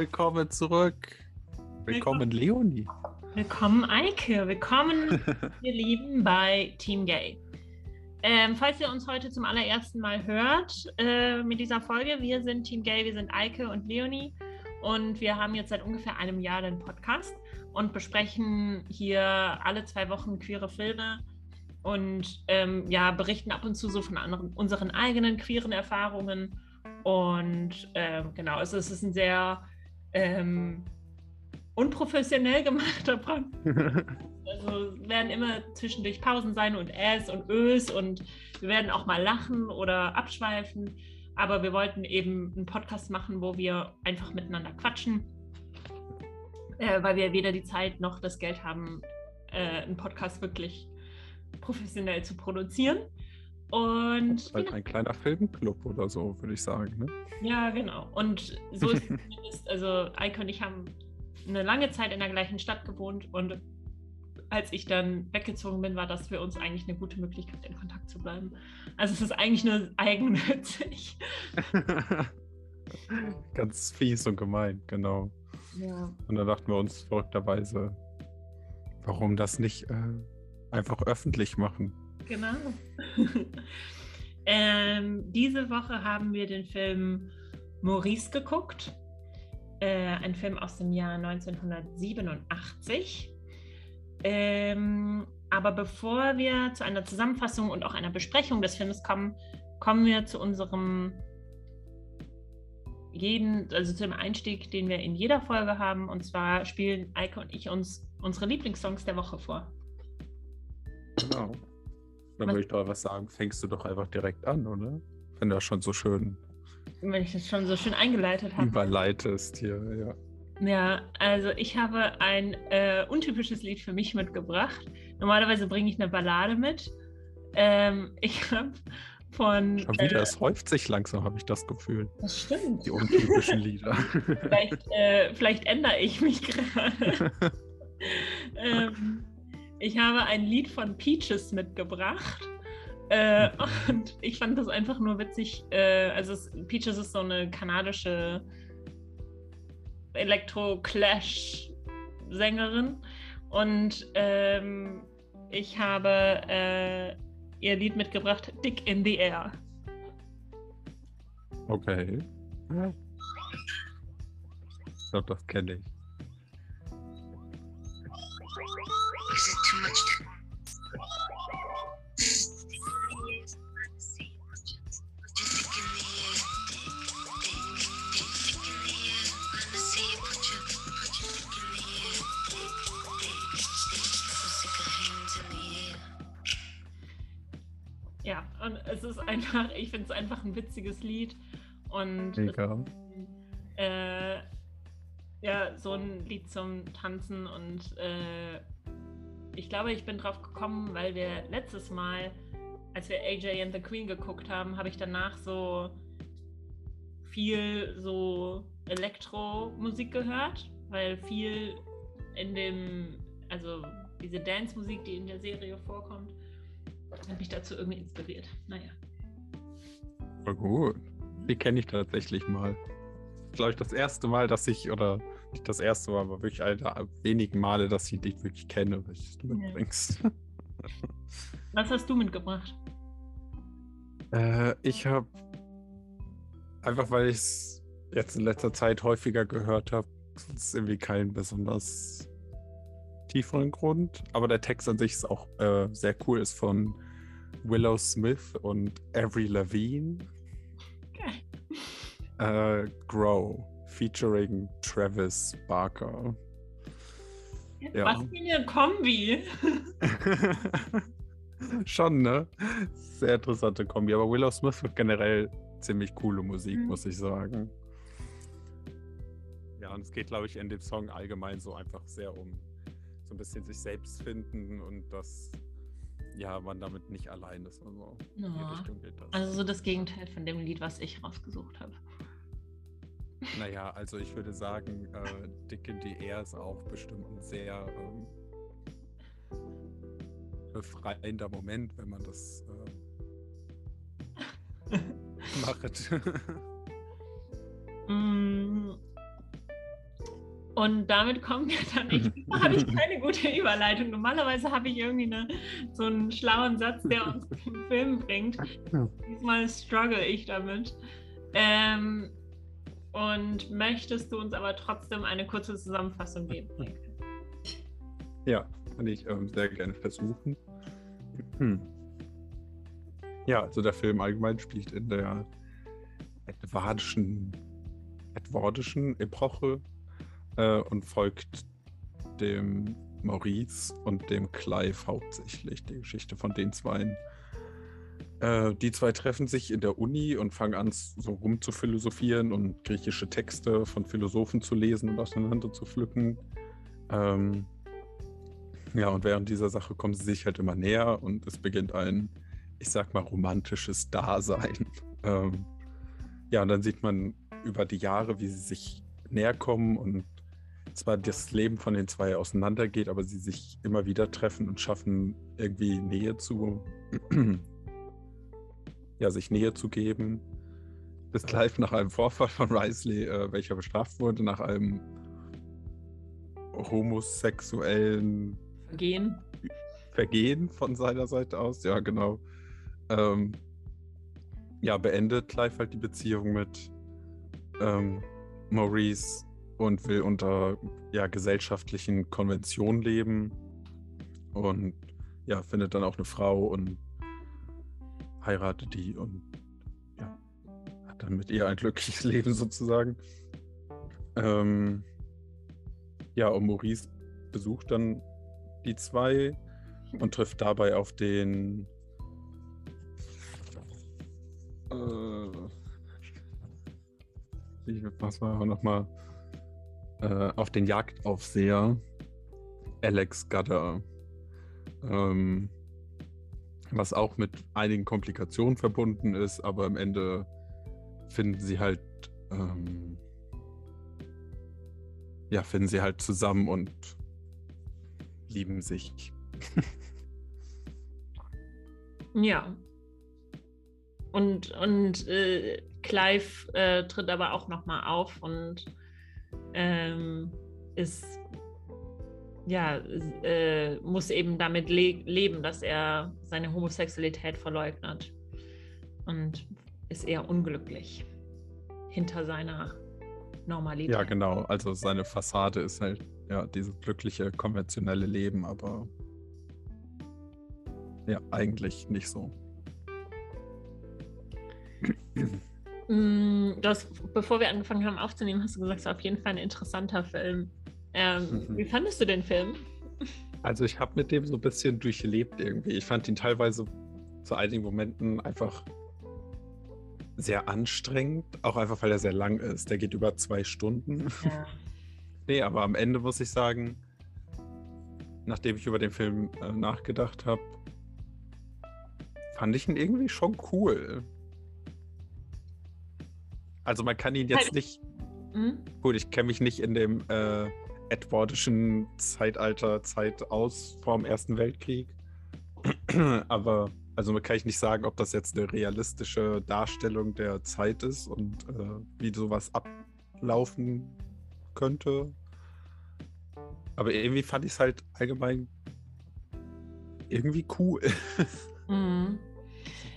Willkommen zurück. Willkommen, Leonie. Willkommen, Eike. Willkommen, ihr Lieben, bei Team Gay. Ähm, falls ihr uns heute zum allerersten Mal hört äh, mit dieser Folge, wir sind Team Gay, wir sind Eike und Leonie und wir haben jetzt seit ungefähr einem Jahr den Podcast und besprechen hier alle zwei Wochen queere Filme und ähm, ja, berichten ab und zu so von anderen, unseren eigenen queeren Erfahrungen. Und ähm, genau, es ist ein sehr ähm, unprofessionell gemachter Podcast. Also es werden immer zwischendurch Pausen sein und Äs und Ös und wir werden auch mal lachen oder abschweifen. Aber wir wollten eben einen Podcast machen, wo wir einfach miteinander quatschen, äh, weil wir weder die Zeit noch das Geld haben, äh, einen Podcast wirklich professionell zu produzieren. Und halt ein kleiner Filmclub oder so, würde ich sagen. Ne? Ja, genau. Und so ist es zumindest, also Eike und ich haben eine lange Zeit in der gleichen Stadt gewohnt und als ich dann weggezogen bin, war das für uns eigentlich eine gute Möglichkeit, in Kontakt zu bleiben. Also es ist eigentlich nur eigennützig. Ganz fies und gemein, genau. Ja. Und da dachten wir uns verrückterweise, warum das nicht äh, einfach öffentlich machen. Genau. ähm, diese Woche haben wir den Film Maurice geguckt. Äh, ein Film aus dem Jahr 1987. Ähm, aber bevor wir zu einer Zusammenfassung und auch einer Besprechung des Films kommen, kommen wir zu unserem jeden, also zu dem Einstieg, den wir in jeder Folge haben. Und zwar spielen Eike und ich uns unsere Lieblingssongs der Woche vor. Genau. Dann würde ich doch was sagen, fängst du doch einfach direkt an, oder? Wenn du das schon so schön. Wenn ich das schon so schön eingeleitet habe. Überleitest hier, ja. Ja, also ich habe ein äh, untypisches Lied für mich mitgebracht. Normalerweise bringe ich eine Ballade mit. Ähm, ich habe von. Schon wieder, äh, es häuft sich langsam, habe ich das Gefühl. Das stimmt. Die untypischen Lieder. vielleicht, äh, vielleicht ändere ich mich gerade. ähm, ich habe ein Lied von Peaches mitgebracht. Äh, und ich fand das einfach nur witzig. Äh, also es, Peaches ist so eine kanadische Elektro-Clash-Sängerin. Und ähm, ich habe äh, ihr Lied mitgebracht, Dick in the Air. Okay. Ich glaube, das kenne ich. Einfach, ich finde es einfach ein witziges Lied. Und. Äh, ja, so ein Lied zum Tanzen und äh, ich glaube, ich bin drauf gekommen, weil wir letztes Mal, als wir AJ and the Queen geguckt haben, habe ich danach so viel so Elektromusik gehört, weil viel in dem, also diese Dance-Musik, die in der Serie vorkommt, hat mich dazu irgendwie inspiriert. Naja. War gut. Die kenne ich tatsächlich mal. Glaube ich, das erste Mal, dass ich, oder nicht das erste Mal, aber wirklich eine der wenigen Male, dass ich dich wirklich kenne, was du mitbringst. Ja. Was hast du mitgebracht? Äh, ich habe einfach, weil ich es jetzt in letzter Zeit häufiger gehört habe, sonst irgendwie keinen besonders tieferen Grund. Aber der Text an sich ist auch äh, sehr cool, ist von Willow Smith und Avery Lavigne. Okay. Äh, Grow, featuring Travis Barker. Ja. Was für eine Kombi. Schon, ne? Sehr interessante Kombi. Aber Willow Smith wird generell ziemlich coole Musik, mhm. muss ich sagen. Ja, und es geht, glaube ich, in dem Song allgemein so einfach sehr um so ein bisschen sich selbst finden und dass ja, man damit nicht allein ist. Also, ja. also so das Gegenteil von dem Lied, was ich rausgesucht habe. Naja, also ich würde sagen, äh, Dick in the Air ist auch bestimmt ein sehr ähm, befreiender Moment, wenn man das äh, Mm. Und damit kommen wir dann, ich habe ich keine gute Überleitung. Normalerweise habe ich irgendwie eine, so einen schlauen Satz, der uns im Film bringt. Diesmal struggle ich damit. Ähm, und möchtest du uns aber trotzdem eine kurze Zusammenfassung geben? Ja, kann ich ähm, sehr gerne versuchen. Hm. Ja, also der Film allgemein spielt in der edwardischen, edwardischen Epoche äh, und folgt dem Maurice und dem Clive hauptsächlich, die Geschichte von den zwei. Äh, die zwei treffen sich in der Uni und fangen an, so rum zu philosophieren und griechische Texte von Philosophen zu lesen und auseinander zu pflücken. Ähm, ja, und während dieser Sache kommen sie sich halt immer näher und es beginnt ein, ich sag mal, romantisches Dasein. Ähm, ja, und dann sieht man über die Jahre, wie sie sich näher kommen und zwar das Leben von den zwei auseinandergeht, aber sie sich immer wieder treffen und schaffen, irgendwie Nähe zu, ja, sich Nähe zu geben. Bis gleich nach einem Vorfall von Risley, äh, welcher bestraft wurde, nach einem homosexuellen Vergehen. Vergehen von seiner Seite aus, ja, genau. Ähm, ja, beendet Clive halt die Beziehung mit ähm, Maurice und will unter ja, gesellschaftlichen Konventionen leben und ja, findet dann auch eine Frau und heiratet die und ja, hat dann mit ihr ein glückliches Leben sozusagen. Ähm, ja, und Maurice besucht dann die zwei und trifft dabei auf den äh, was war nochmal äh, auf den Jagdaufseher Alex Gadder. Ähm, was auch mit einigen Komplikationen verbunden ist, aber am Ende finden sie halt ähm, ja, finden sie halt zusammen und lieben sich. ja. Und, und äh, Clive äh, tritt aber auch nochmal auf und ähm, ist ja, äh, muss eben damit le leben, dass er seine Homosexualität verleugnet und ist eher unglücklich hinter seiner Normalität. Ja, genau. Also seine Fassade ist halt ja dieses glückliche, konventionelle Leben, aber ja, eigentlich nicht so. Das, bevor wir angefangen haben aufzunehmen, hast du gesagt, es war auf jeden Fall ein interessanter Film. Ähm, mhm. Wie fandest du den Film? Also ich habe mit dem so ein bisschen durchlebt irgendwie. Ich fand ihn teilweise zu einigen Momenten einfach sehr anstrengend, auch einfach weil er sehr lang ist. Der geht über zwei Stunden. Ja. nee, aber am Ende muss ich sagen, nachdem ich über den Film äh, nachgedacht habe, fand ich ihn irgendwie schon cool. Also man kann ihn jetzt nicht. Mhm. Gut, ich kenne mich nicht in dem äh, edwardischen Zeitalter, Zeit aus vor dem Ersten Weltkrieg. Aber also man kann ich nicht sagen, ob das jetzt eine realistische Darstellung der Zeit ist und äh, wie sowas ablaufen könnte. Aber irgendwie fand ich es halt allgemein irgendwie cool. Mhm.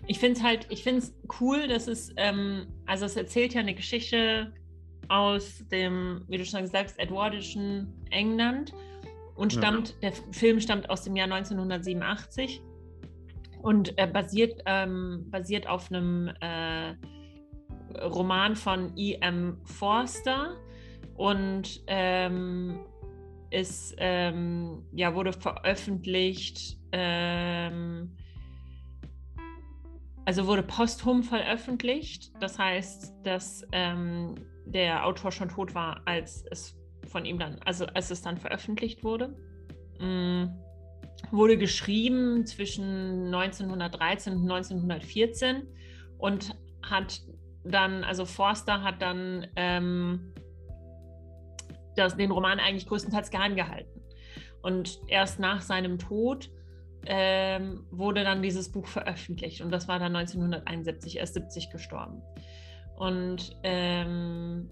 Ich finde es halt, ich finde es cool, dass es, ähm, also es erzählt ja eine Geschichte aus dem, wie du schon gesagt hast, edwardischen England und stammt, ja. der Film stammt aus dem Jahr 1987 und äh, basiert, ähm, basiert auf einem äh, Roman von E.M. Forster und ähm, ist, ähm, ja, wurde veröffentlicht ähm, also wurde posthum veröffentlicht. Das heißt, dass ähm, der Autor schon tot war, als es von ihm dann, also als es dann veröffentlicht wurde. Ähm, wurde geschrieben zwischen 1913 und 1914 und hat dann, also Forster hat dann ähm, das, den Roman eigentlich größtenteils geheim gehalten. Und erst nach seinem Tod ähm, wurde dann dieses Buch veröffentlicht und das war dann 1971, er ist 70 gestorben. Und ähm,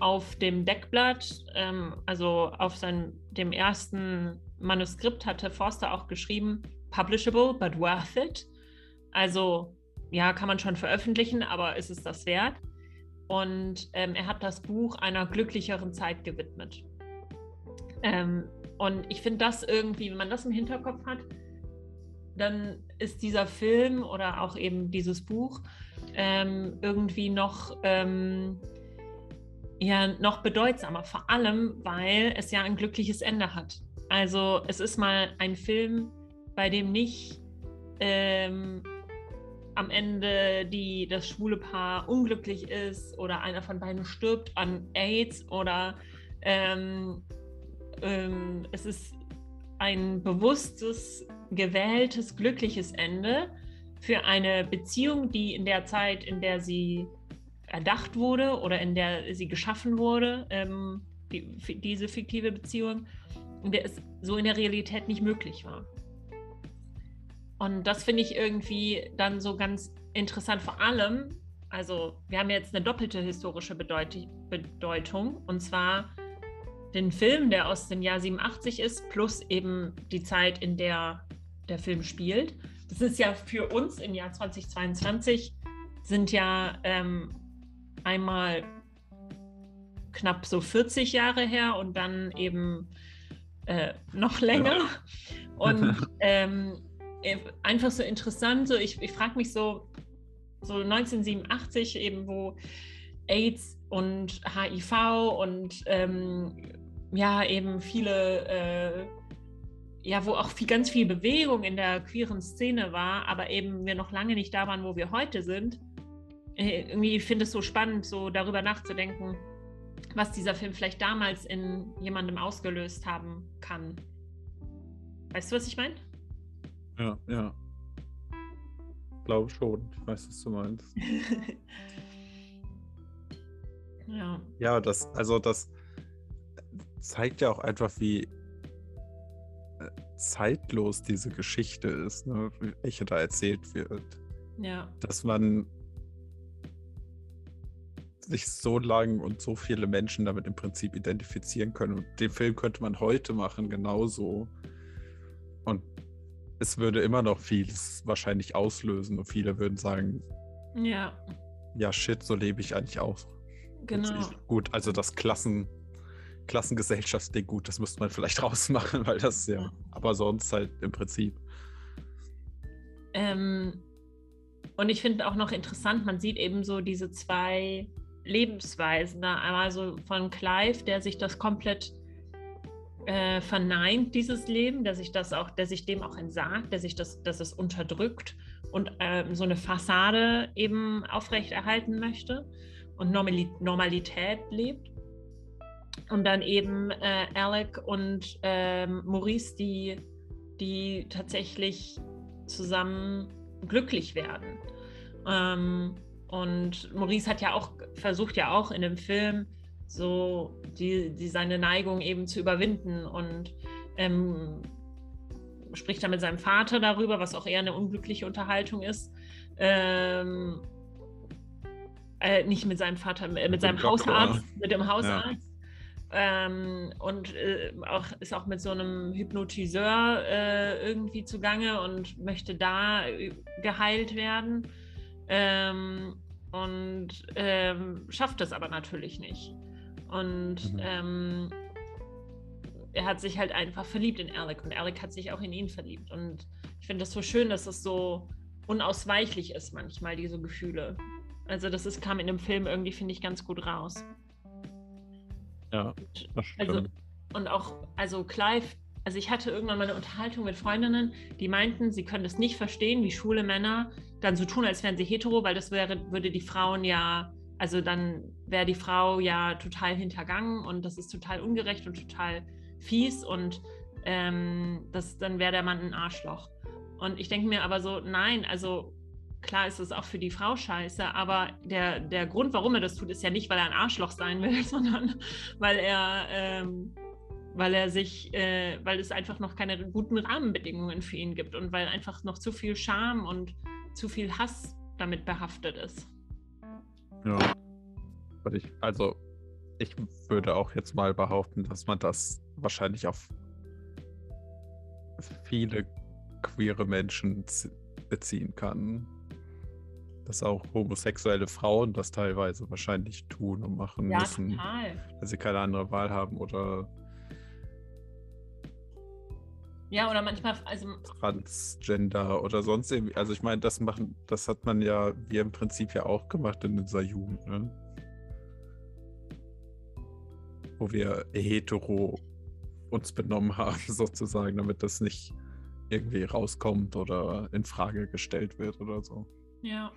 auf dem Deckblatt, ähm, also auf seinem, dem ersten Manuskript hatte Forster auch geschrieben, publishable, but worth it. Also ja, kann man schon veröffentlichen, aber ist es das wert? Und ähm, er hat das Buch einer glücklicheren Zeit gewidmet. Ähm, und ich finde das irgendwie, wenn man das im Hinterkopf hat, dann ist dieser Film oder auch eben dieses Buch ähm, irgendwie noch, ähm, ja, noch bedeutsamer. Vor allem, weil es ja ein glückliches Ende hat. Also es ist mal ein Film, bei dem nicht ähm, am Ende die, das schwule Paar unglücklich ist oder einer von beiden stirbt an AIDS oder ähm, es ist ein bewusstes, gewähltes, glückliches Ende für eine Beziehung, die in der Zeit, in der sie erdacht wurde oder in der sie geschaffen wurde, ähm, die, diese fiktive Beziehung, in der es so in der Realität nicht möglich war. Und das finde ich irgendwie dann so ganz interessant, vor allem, also wir haben jetzt eine doppelte historische Bedeut Bedeutung, und zwar den Film, der aus dem Jahr 87 ist, plus eben die Zeit, in der der Film spielt. Das ist ja für uns im Jahr 2022 sind ja ähm, einmal knapp so 40 Jahre her und dann eben äh, noch länger. Ja. Und ähm, äh, einfach so interessant. So, ich, ich frage mich so, so 1987 eben, wo AIDS und HIV und ähm, ja, eben viele, äh, ja, wo auch viel, ganz viel Bewegung in der queeren Szene war, aber eben wir noch lange nicht da waren, wo wir heute sind. Äh, irgendwie finde ich es so spannend, so darüber nachzudenken, was dieser Film vielleicht damals in jemandem ausgelöst haben kann. Weißt du, was ich meine? Ja, ja. Glaube schon. Ich weiß, was du meinst. ja. Ja, das, also das zeigt ja auch einfach, wie äh, zeitlos diese Geschichte ist, ne, welche da erzählt wird. Ja. Dass man sich so lang und so viele Menschen damit im Prinzip identifizieren können. Und den Film könnte man heute machen, genauso. Und es würde immer noch vieles wahrscheinlich auslösen und viele würden sagen, ja. Ja, shit, so lebe ich eigentlich auch. Genau. Gut, also das Klassen, Klassengesellschaftsding, gut, das müsste man vielleicht rausmachen, weil das ja, ja. aber sonst halt im Prinzip. Ähm, und ich finde auch noch interessant, man sieht eben so diese zwei Lebensweisen. Da einmal so von Clive, der sich das komplett äh, verneint, dieses Leben, der sich das auch, der sich dem auch entsagt, der sich das, dass es unterdrückt und ähm, so eine Fassade eben aufrechterhalten möchte und Normali Normalität lebt. Und dann eben äh, Alec und ähm, Maurice, die, die tatsächlich zusammen glücklich werden. Ähm, und Maurice hat ja auch versucht ja auch in dem Film so die, die seine Neigung eben zu überwinden und ähm, spricht dann mit seinem Vater darüber, was auch eher eine unglückliche Unterhaltung ist. Ähm, äh, nicht mit seinem Vater, äh, mit, mit seinem Hausarzt, mit dem Hausarzt. Ja. Ähm, und äh, auch, ist auch mit so einem Hypnotiseur äh, irgendwie zugange und möchte da äh, geheilt werden. Ähm, und ähm, schafft es aber natürlich nicht. Und mhm. ähm, er hat sich halt einfach verliebt in Alec und Alec hat sich auch in ihn verliebt. Und ich finde das so schön, dass es so unausweichlich ist manchmal, diese Gefühle. Also das ist, kam in dem Film irgendwie, finde ich, ganz gut raus. Ja, das stimmt. Also, und auch, also Clive, also ich hatte irgendwann mal eine Unterhaltung mit Freundinnen, die meinten, sie können es nicht verstehen, wie schwule Männer dann so tun, als wären sie hetero, weil das wäre, würde die Frauen ja also dann wäre die Frau ja total hintergangen und das ist total ungerecht und total fies und ähm, das, dann wäre der Mann ein Arschloch. Und ich denke mir aber so, nein, also klar ist es auch für die Frau scheiße, aber der, der Grund, warum er das tut, ist ja nicht, weil er ein Arschloch sein will, sondern weil er, ähm, weil er sich, äh, weil es einfach noch keine guten Rahmenbedingungen für ihn gibt und weil einfach noch zu viel Scham und zu viel Hass damit behaftet ist. Ja. Ich, also, ich würde auch jetzt mal behaupten, dass man das wahrscheinlich auf viele queere Menschen beziehen kann. Dass auch homosexuelle Frauen das teilweise wahrscheinlich tun und machen ja, müssen, total. weil sie keine andere Wahl haben oder ja, oder manchmal, also. Transgender oder sonst irgendwie. Also ich meine, das machen, das hat man ja, wir im Prinzip ja auch gemacht in unserer Jugend, ne? Wo wir hetero uns benommen haben, sozusagen, damit das nicht irgendwie rauskommt oder in Frage gestellt wird oder so. Ja.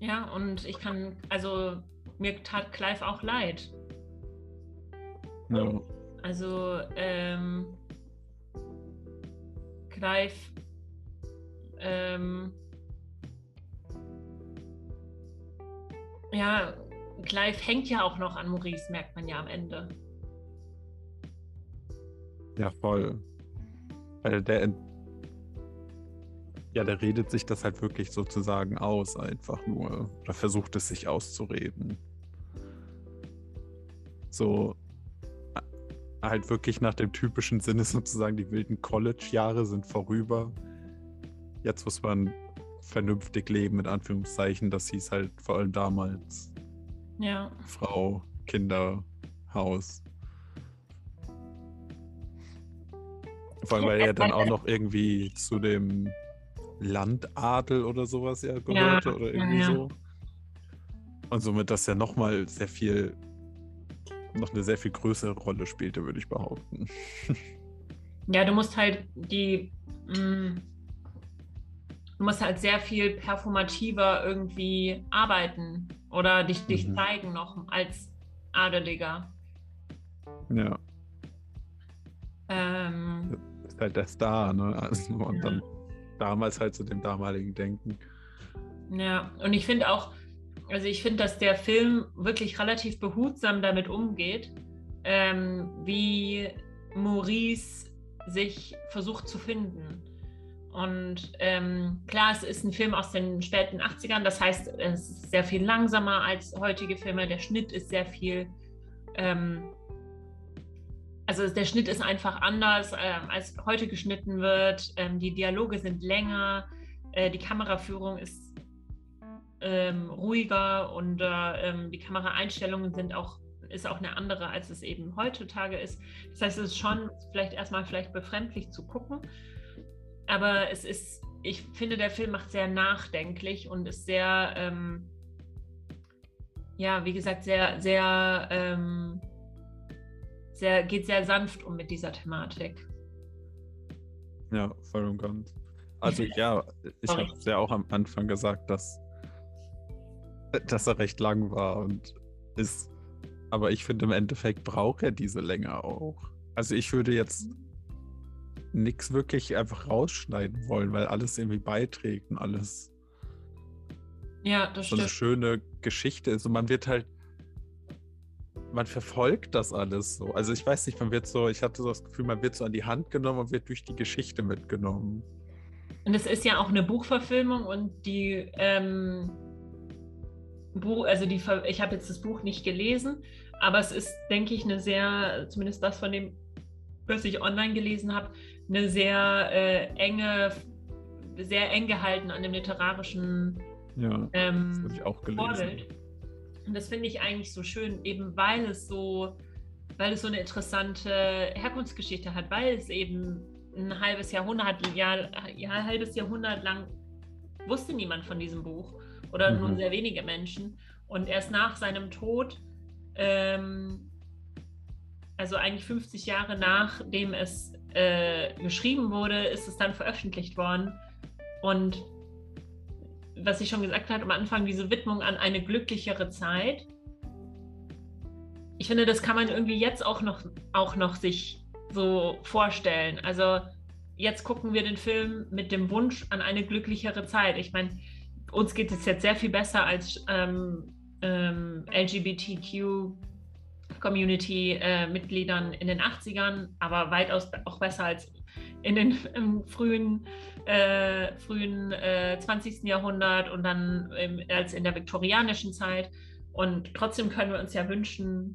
Ja, und ich kann, also mir tat Clive auch leid. Ja. Also, ähm, Clive, ähm, ja, Clive hängt ja auch noch an Maurice, merkt man ja am Ende. Ja, voll. Weil der, ja, der redet sich das halt wirklich sozusagen aus, einfach nur. Oder versucht es sich auszureden. So, halt wirklich nach dem typischen Sinne sozusagen, die wilden College-Jahre sind vorüber. Jetzt muss man vernünftig leben, mit Anführungszeichen. Das hieß halt vor allem damals. Ja. Frau, Kinder, Haus. Vor allem, weil er dann auch noch irgendwie zu dem Landadel oder sowas ja gehörte ja, oder irgendwie ja, ja. so. Und somit das ja nochmal sehr viel noch eine sehr viel größere Rolle spielte, würde ich behaupten. Ja, du musst halt die, mh, mm, du musst halt sehr viel performativer irgendwie arbeiten oder dich, dich mhm. zeigen noch als Adeliger. Ja. Ähm, ist halt der Star, ne? Also, und ja. dann damals halt zu dem damaligen Denken. Ja, und ich finde auch, also ich finde, dass der Film wirklich relativ behutsam damit umgeht, ähm, wie Maurice sich versucht zu finden. Und ähm, klar, es ist ein Film aus den späten 80ern, das heißt, es ist sehr viel langsamer als heutige Filme. Der Schnitt ist sehr viel, ähm, also der Schnitt ist einfach anders, ähm, als heute geschnitten wird. Ähm, die Dialoge sind länger, äh, die Kameraführung ist ähm, ruhiger und äh, die Kameraeinstellungen sind auch ist auch eine andere, als es eben heutzutage ist. Das heißt, es ist schon vielleicht erstmal vielleicht befremdlich zu gucken, aber es ist, ich finde, der Film macht sehr nachdenklich und ist sehr, ähm, ja, wie gesagt, sehr, sehr, ähm, sehr, geht sehr sanft um mit dieser Thematik. Ja, voll und ganz. Also ja, ich habe es ja auch am Anfang gesagt, dass dass er recht lang war und ist. Aber ich finde, im Endeffekt braucht er diese Länge auch. Also ich würde jetzt nichts wirklich einfach rausschneiden wollen, weil alles irgendwie beiträgt und alles ja, das so eine schöne Geschichte ist. Und man wird halt, man verfolgt das alles so. Also ich weiß nicht, man wird so, ich hatte so das Gefühl, man wird so an die Hand genommen und wird durch die Geschichte mitgenommen. Und es ist ja auch eine Buchverfilmung und die ähm, Buch, also die, ich habe jetzt das Buch nicht gelesen, aber es ist, denke ich, eine sehr, zumindest das von dem, was ich online gelesen habe, eine sehr äh, enge, sehr eng gehalten an dem literarischen ja, ähm, das ich auch gelesen. Vorbild. Und das finde ich eigentlich so schön, eben weil es so, weil es so eine interessante Herkunftsgeschichte hat, weil es eben ein halbes Jahrhundert, Jahr, ja, ein halbes Jahrhundert lang wusste niemand von diesem Buch oder mhm. nur sehr wenige Menschen. Und erst nach seinem Tod, ähm, also eigentlich 50 Jahre nachdem es äh, geschrieben wurde, ist es dann veröffentlicht worden. Und was ich schon gesagt habe am Anfang, diese Widmung an eine glücklichere Zeit. Ich finde, das kann man irgendwie jetzt auch noch, auch noch sich so vorstellen. Also jetzt gucken wir den Film mit dem Wunsch an eine glücklichere Zeit. Ich meine, uns geht es jetzt sehr viel besser als ähm, ähm, LGBTQ Community-Mitgliedern in den 80ern, aber weitaus auch besser als in den im frühen, äh, frühen äh, 20. Jahrhundert und dann im, als in der viktorianischen Zeit. Und trotzdem können wir uns ja wünschen,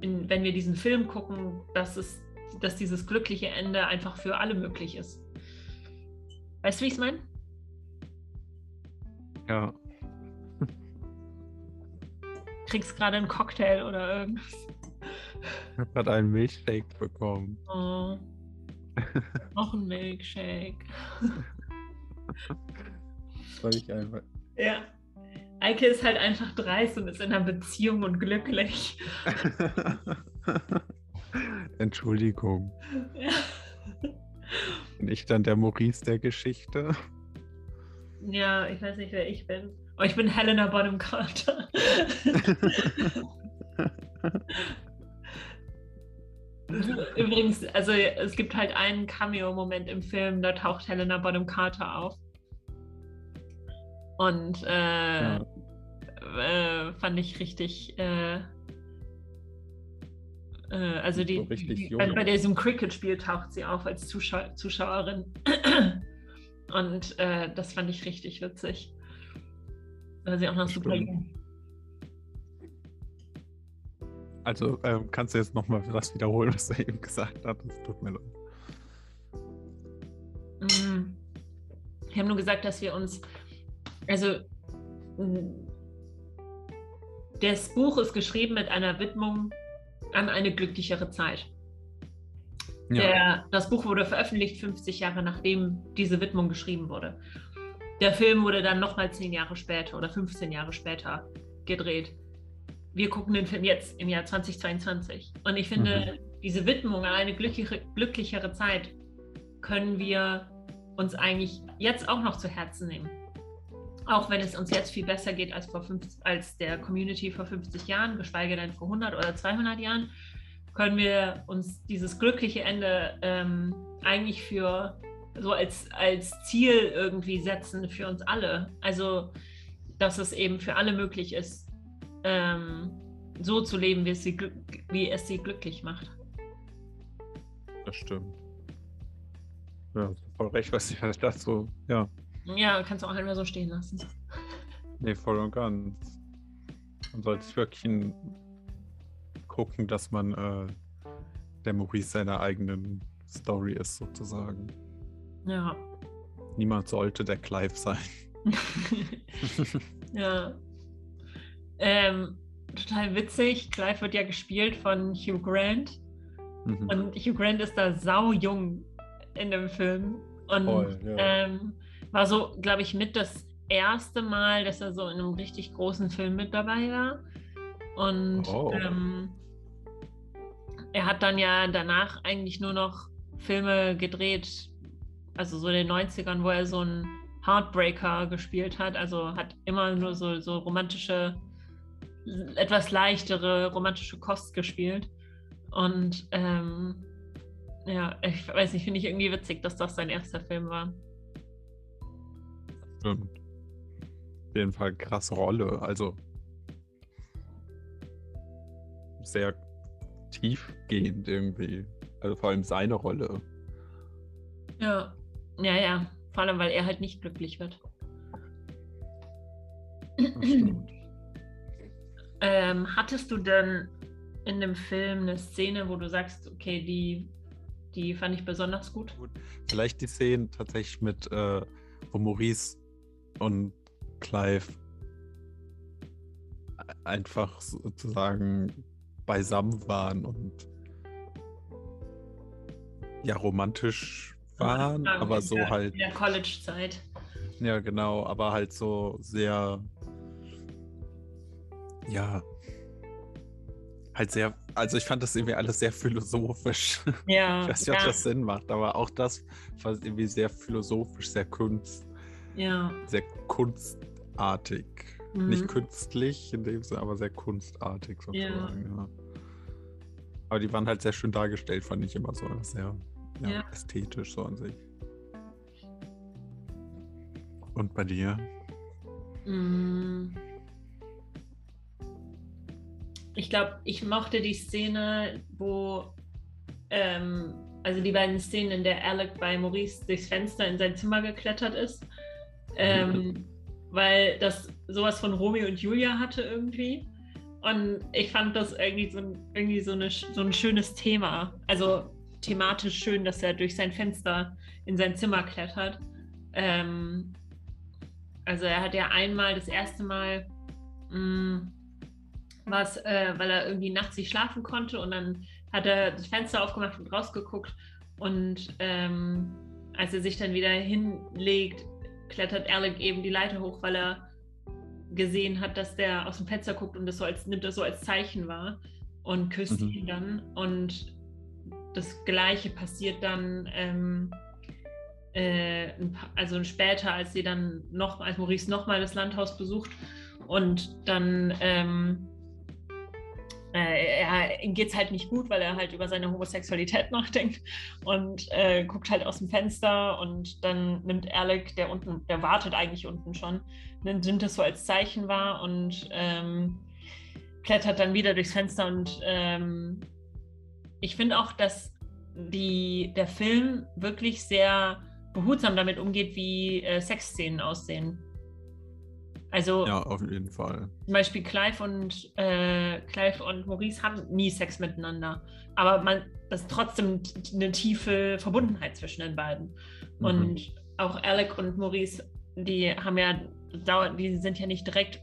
in, wenn wir diesen Film gucken, dass, es, dass dieses glückliche Ende einfach für alle möglich ist. Weißt du, wie ich es meine? Ja. Kriegst gerade einen Cocktail oder irgendwas. Ich habe gerade einen Milchshake bekommen. Oh. Noch ein Milkshake. Soll ich einfach. Ja. Eike ist halt einfach dreist und ist in einer Beziehung und glücklich. Entschuldigung. Ja. Bin ich dann der Maurice der Geschichte? ja, ich weiß nicht, wer ich bin. Oh, ich bin Helena Bonham Carter. Übrigens, also es gibt halt einen Cameo-Moment im Film, da taucht Helena Bonham Carter auf. Und äh, Ja. äh, fand ich richtig. Äh, äh, also die, So richtig die bei, bei diesem Cricket-Spiel taucht sie auf als Zuschau Zuschauerin. Und äh, das fand ich richtig witzig. Weil sie auch noch super Stimmt. jung. Also ähm, kannst du jetzt nochmal das wiederholen, was er eben gesagt hat? Das tut mir leid. Mm. Wir haben nur gesagt, dass wir uns, also mm, das Buch ist geschrieben mit einer Widmung an eine glücklichere Zeit. Der, das Buch wurde veröffentlicht 50 Jahre nachdem diese Widmung geschrieben wurde. Der Film wurde dann nochmal 10 Jahre später oder 15 Jahre später gedreht. Wir gucken den Film jetzt im Jahr 2022. Und ich finde, diese Widmung an eine glücklichere, glücklichere Zeit können wir uns eigentlich jetzt auch noch zu Herzen nehmen. Auch wenn es uns jetzt viel besser geht als, vor 50, als der Community vor 50 Jahren, geschweige denn vor 100 oder 200 Jahren, können wir uns dieses glückliche Ende ähm, eigentlich für so als, als Ziel irgendwie setzen für uns alle. Also, dass es eben für alle möglich ist, ähm, so zu leben, wie es, sie, wie es sie glücklich macht. Das stimmt. Ja, voll recht, was ich dazu. Ja, Ja, kannst du auch einmal so stehen lassen. nee, voll und ganz. Man sollte wirklich gucken, dass man äh, der Maurice seiner eigenen Story ist, sozusagen. Ja. Niemand sollte der Clive sein. ja. Ähm, total witzig. Clive wird ja gespielt von Hugh Grant. Mhm. Und Hugh Grant ist da sau jung in dem Film. Und Voll, ja. ähm, war so, glaube ich, mit das erste Mal, dass er so in einem richtig großen Film mit dabei war. Und Oh. ähm, er hat dann ja danach eigentlich nur noch Filme gedreht, also so in den 90ern, wo er so einen Heartbreaker gespielt hat. Also hat immer nur so, so romantische, etwas leichtere romantische Kost gespielt. Und ähm, ja, ich weiß nicht, finde ich irgendwie witzig, dass das sein erster Film war. Stimmt. Auf jeden Fall krasse Rolle. Also sehr tiefgehend irgendwie. Also vor allem seine Rolle. Ja, ja, ja. Vor allem, weil er halt nicht glücklich wird. Das stimmt. Ähm, hattest du denn in dem Film eine Szene, wo du sagst, okay, die, die fand ich besonders gut? Vielleicht die Szenen tatsächlich mit, äh, wo Maurice und Clive einfach sozusagen beisammen waren und ja romantisch waren, aber so der, halt In der College-Zeit. Ja, genau, aber halt so sehr, ja, halt sehr, also ich fand das irgendwie alles sehr philosophisch. Ja, Ich weiß nicht, ob ja, das Sinn macht, aber auch das war irgendwie sehr philosophisch, sehr kunst, ja. sehr kunstartig. Mhm. Nicht künstlich in dem Sinne, aber sehr kunstartig sozusagen, ja. Aber die waren halt sehr schön dargestellt, fand ich immer so sehr ja, Ja. ästhetisch so an sich. Und bei dir? Mm. Ich glaube, ich mochte die Szene, wo, ähm, also die beiden Szenen, in der Alec bei Maurice durchs Fenster in sein Zimmer geklettert ist, ähm, weil das sowas von Romeo und Julia hatte irgendwie. Und ich fand das irgendwie so, irgendwie so, eine, so ein schönes Thema. Also thematisch schön, dass er durch sein Fenster in sein Zimmer klettert. Ähm, also er hat ja einmal das erste Mal mh, mm, was, äh, weil er irgendwie nachts nicht schlafen konnte und dann hat er das Fenster aufgemacht und rausgeguckt und ähm, als er sich dann wieder hinlegt, klettert Alec eben die Leiter hoch, weil er gesehen hat, dass der aus dem Fenster guckt und das so als nimmt das so als Zeichen wahr und küsst mhm. ihn dann und das gleiche passiert dann ähm, äh, also später, als sie dann noch, als Maurice nochmal das Landhaus besucht und dann ähm, äh, er, ihm geht es halt nicht gut, weil er halt über seine Homosexualität nachdenkt und äh, guckt halt aus dem Fenster und dann nimmt Alec, der unten, der wartet eigentlich unten schon, nimmt das so als Zeichen wahr und ähm, klettert dann wieder durchs Fenster und ähm, ich finde auch, dass die, der Film wirklich sehr behutsam damit umgeht, wie äh, Sexszenen aussehen. Also ja, auf jeden Fall. Zum Beispiel Clive und äh, Clive und Maurice haben nie Sex miteinander, aber man das ist trotzdem eine tiefe Verbundenheit zwischen den beiden. Mhm. Und auch Alec und Maurice, die haben ja die sind ja nicht direkt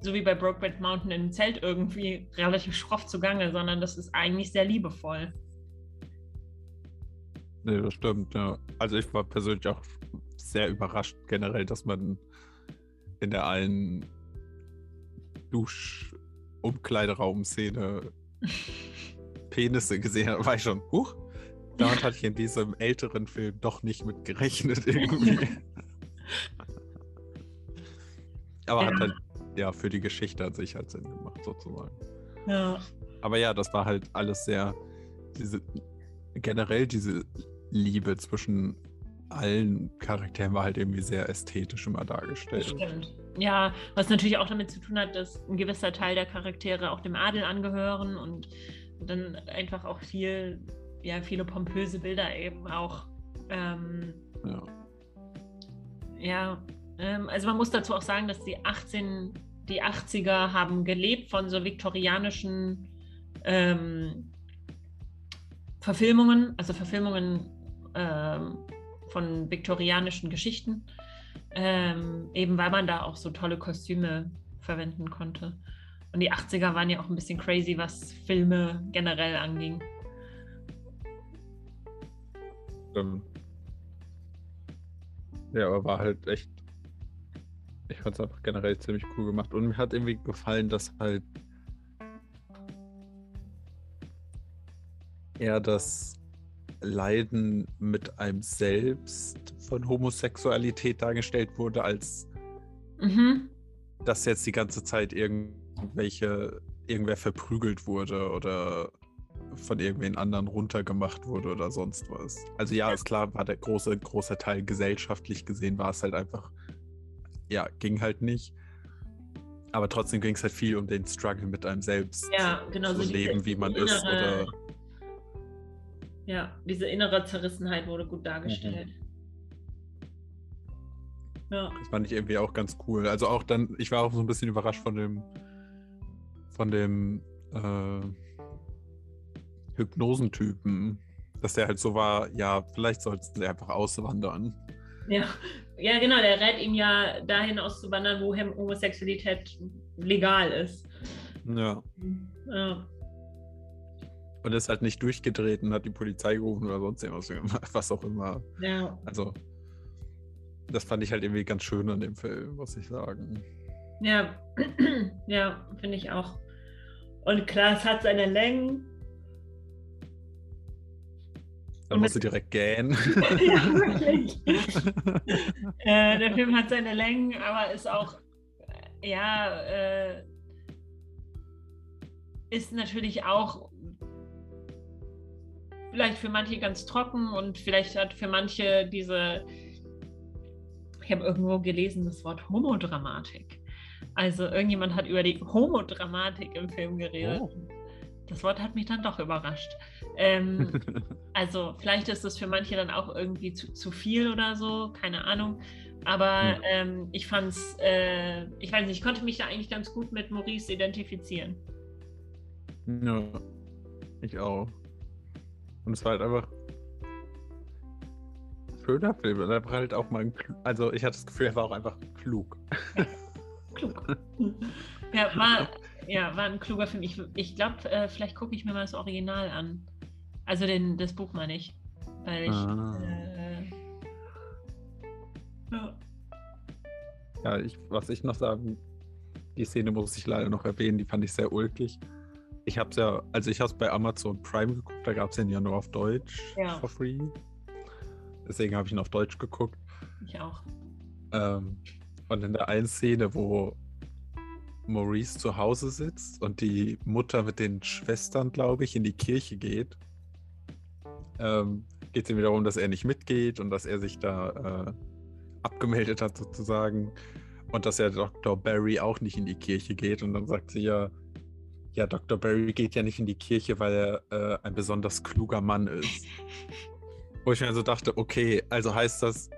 so wie bei Brokeback Mountain im Zelt irgendwie relativ schroff zugange, sondern das ist eigentlich sehr liebevoll. Nee, das stimmt, ja. Also ich war persönlich auch sehr überrascht generell, dass man in der einen Dusch-Umkleideraum-Szene Penisse gesehen hat, war ich schon, huch, damit hatte ich in diesem älteren Film doch nicht mit gerechnet irgendwie. Aber ja. hat halt ja für die Geschichte an sich halt Sinn gemacht, sozusagen. Ja. Aber ja, das war halt alles sehr, diese, generell diese Liebe zwischen allen Charakteren war halt irgendwie sehr ästhetisch immer dargestellt. Stimmt. Ja, was natürlich auch damit zu tun hat, dass ein gewisser Teil der Charaktere auch dem Adel angehören und dann einfach auch viel, ja, viele pompöse Bilder eben auch. Ähm, ja. Ja, ähm, also man muss dazu auch sagen, dass die 18, die 80er haben gelebt von so viktorianischen ähm, Verfilmungen, also Verfilmungen ähm, von viktorianischen Geschichten, ähm, eben weil man da auch so tolle Kostüme verwenden konnte. Und die 80er waren ja auch ein bisschen crazy, was Filme generell anging. Ähm, ja, aber war halt echt. Ich fand es einfach generell ziemlich cool gemacht. Und mir hat irgendwie gefallen, dass halt eher das Leiden mit einem selbst von Homosexualität dargestellt wurde, als mhm. dass jetzt die ganze Zeit irgendwelche, irgendwer verprügelt wurde oder von irgendwen anderen runtergemacht wurde oder sonst was. Also ja, ist klar, war der große, große Teil gesellschaftlich gesehen, war es halt einfach, ja, ging halt nicht. Aber trotzdem ging es halt viel um den Struggle mit einem selbst. Ja, genau. So, so leben, wie man ist oder ja, diese innere Zerrissenheit wurde gut dargestellt. Mhm. Ja. Das fand ich irgendwie auch ganz cool. Also auch dann, ich war auch so ein bisschen überrascht von dem, von dem äh, Hypnosentypen, dass der halt so war, ja, vielleicht sollten sie einfach auswandern. Ja. ja, genau, der rät ihm ja dahin auszuwandern, wo Homosexualität legal ist. Ja. ja. Und ist halt nicht durchgedreht und hat die Polizei gerufen oder sonst irgendwas gemacht, was auch immer. Ja. Also, das fand ich halt irgendwie ganz schön an dem Film, muss ich sagen. Ja, ja, finde ich auch. Und klar, es hat seine Längen. Da musst du direkt gähnen. ja, wirklich. äh, der Film hat seine Längen, aber ist auch, ja, äh, ist natürlich auch vielleicht für manche ganz trocken und vielleicht hat für manche diese, ich habe irgendwo gelesen, das Wort Homodramatik. Also irgendjemand hat über die Homodramatik im Film geredet. Oh. Das Wort hat mich dann doch überrascht. Ähm, also vielleicht ist das für manche dann auch irgendwie zu, zu viel oder so, keine Ahnung. Aber Hm. ähm, ich fand's, äh, ich weiß nicht, ich konnte mich da eigentlich ganz gut mit Maurice identifizieren. Ja, ich auch. Und es war halt einfach ein schöner Film. Und er war halt auch mal also ich hatte das Gefühl, er war auch einfach klug. Klug. ja, war, ja, war ein kluger Film. Ich, ich glaube, äh, vielleicht gucke ich mir mal das Original an. Also den, das Buch mal nicht. Weil ich. Ah. Äh, ja. Ja, ich, was ich noch sagen, die Szene muss ich leider noch erwähnen, die fand ich sehr ulkig. Ich habe es ja, also ich habe es bei Amazon Prime geguckt, da gab es den ja nur auf Deutsch Ja. for free. Deswegen habe ich ihn auf Deutsch geguckt. Ich auch. Ähm, und in der einen Szene, wo Maurice zu Hause sitzt und die Mutter mit den Schwestern, glaube ich, in die Kirche geht, ähm, geht es ihm darum, dass er nicht mitgeht und dass er sich da äh, abgemeldet hat, sozusagen. Und dass ja Dr. Barry auch nicht in die Kirche geht. Und dann sagt sie ja, ja, Dr. Barry geht ja nicht in die Kirche, weil er äh, ein besonders kluger Mann ist. Wo ich mir so dachte, okay, also heißt das,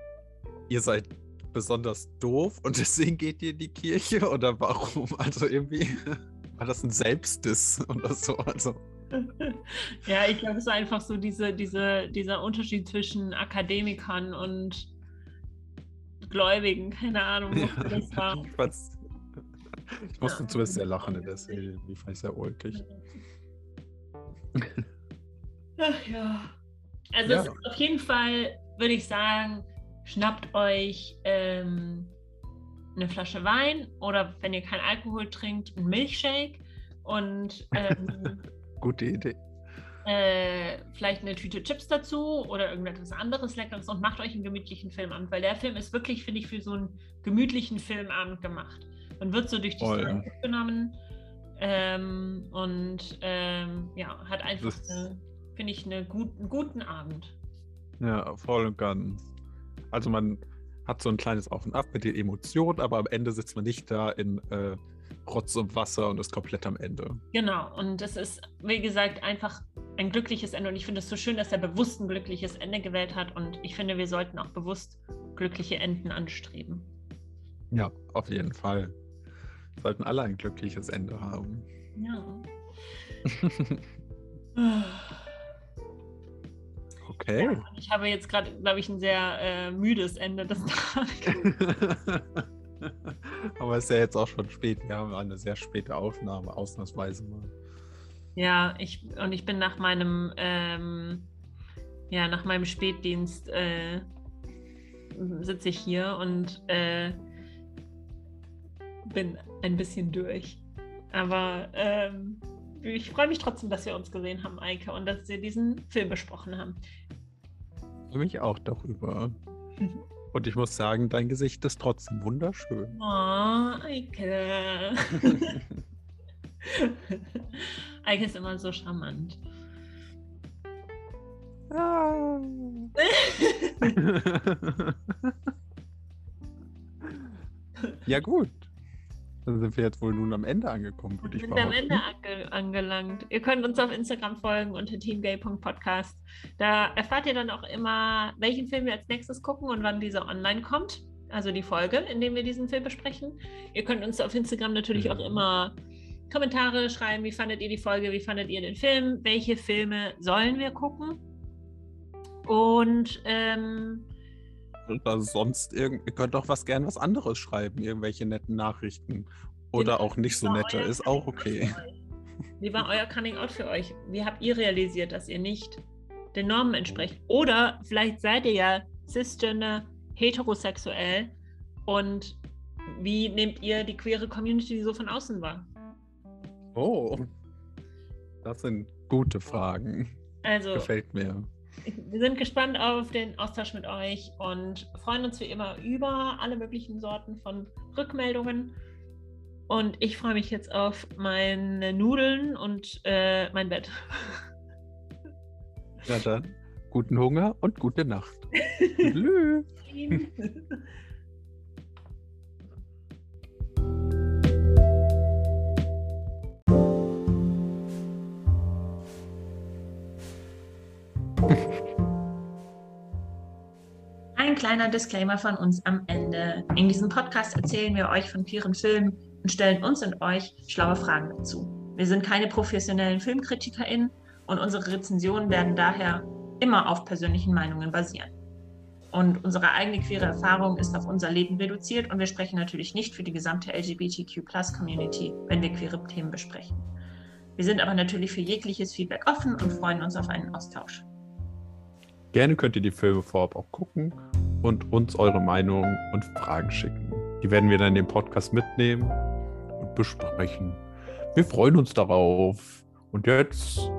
ihr seid besonders doof und deswegen geht ihr in die Kirche oder warum? Also irgendwie war das ein Selbstdiss oder so. Also ja, ich glaube, es ist einfach so diese, diese, dieser Unterschied zwischen Akademikern und Gläubigen. Keine Ahnung, wofür das war. Ich musste zumindest sehr lachen in der Szene. Die fand ich sehr ulkig. Ach ja. Also Ja. auf jeden Fall, würde ich sagen, schnappt euch ähm, eine Flasche Wein oder wenn ihr keinen Alkohol trinkt, einen Milchshake und ähm, Gute Idee. äh, vielleicht eine Tüte Chips dazu oder irgendetwas anderes Leckeres und macht euch einen gemütlichen Film an, weil der Film ist wirklich, finde ich, für so einen gemütlichen Filmabend gemacht. Man wird so durch die Voll. Story mitgenommen ähm, und ähm, ja, hat einfach, finde ich, eine gut, einen guten Abend. Ja, voll und ganz. Also man hat so ein kleines Auf und Ab mit den Emotionen, aber am Ende sitzt man nicht da in äh, Rotz und Wasser und ist komplett am Ende. Genau, und das ist, wie gesagt, einfach ein glückliches Ende. Und ich finde es so schön, dass er bewusst ein glückliches Ende gewählt hat. Und ich finde, wir sollten auch bewusst glückliche Enden anstreben. Ja, auf jeden Fall. Sollten alle ein glückliches Ende haben. Ja. Okay. Und Ich habe jetzt gerade, glaube ich, ein sehr äh, müdes Ende des Tages. Aber es ist ja jetzt auch schon spät. Wir haben eine sehr späte Aufnahme, ausnahmsweise mal. Ja, ich und ich bin nach meinem ähm, ja nach meinem Spätdienst äh, sitze ich hier und äh, bin ein bisschen durch. Aber ähm, ich freue mich trotzdem, dass wir uns gesehen haben, Eike, und dass wir diesen Film besprochen haben. Für mich auch darüber. Und ich muss sagen, dein Gesicht ist trotzdem wunderschön. Oh, Eike. Eike ist immer so charmant. Ah. ja, gut. Dann sind wir jetzt wohl nun am Ende angekommen, würde Wir ich sind am. Ende ange angelangt. Ihr könnt uns auf Instagram folgen unter teamgay.podcast. Da erfahrt ihr dann auch immer, welchen Film wir als nächstes gucken und wann dieser online kommt. Also die Folge, in dem wir diesen Film besprechen. Ihr könnt uns auf Instagram natürlich auch Mhm. immer Kommentare schreiben. Wie fandet ihr die Folge? Wie fandet ihr den Film? Welche Filme sollen wir gucken? Und ähm, Oder sonst irgend, ihr könnt auch was gern was anderes schreiben, irgendwelche netten Nachrichten. Oder Genau. auch nicht so nette, ist auch okay. Wie war euer Coming Out für euch? Wie habt ihr realisiert, dass ihr nicht den Normen entsprecht? Oder vielleicht seid ihr ja cisgender, heterosexuell und wie nehmt ihr die queere Community so von außen wahr? Oh. Das sind gute Fragen. Also, Gefällt mir. Wir sind gespannt auf den Austausch mit euch und freuen uns wie immer über alle möglichen Sorten von Rückmeldungen. Und ich freue mich jetzt auf meine Nudeln und äh, mein Bett. Ja, dann guten Hunger und gute Nacht. Tschüss. Kleiner Disclaimer von uns am Ende. In diesem Podcast erzählen wir euch von queeren Filmen und stellen uns und euch schlaue Fragen dazu. Wir sind keine professionellen FilmkritikerInnen und unsere Rezensionen werden daher immer auf persönlichen Meinungen basieren. Und unsere eigene queere Erfahrung ist auf unser Leben reduziert und wir sprechen natürlich nicht für die gesamte LGBTQ-Plus-Community, wenn wir queere Themen besprechen. Wir sind aber natürlich für jegliches Feedback offen und freuen uns auf einen Austausch. Gerne könnt ihr die Filme vorab auch gucken und uns eure Meinung und Fragen schicken. Die werden wir dann in den Podcast mitnehmen und besprechen. Wir freuen uns darauf. Und jetzt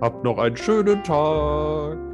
habt noch einen schönen Tag.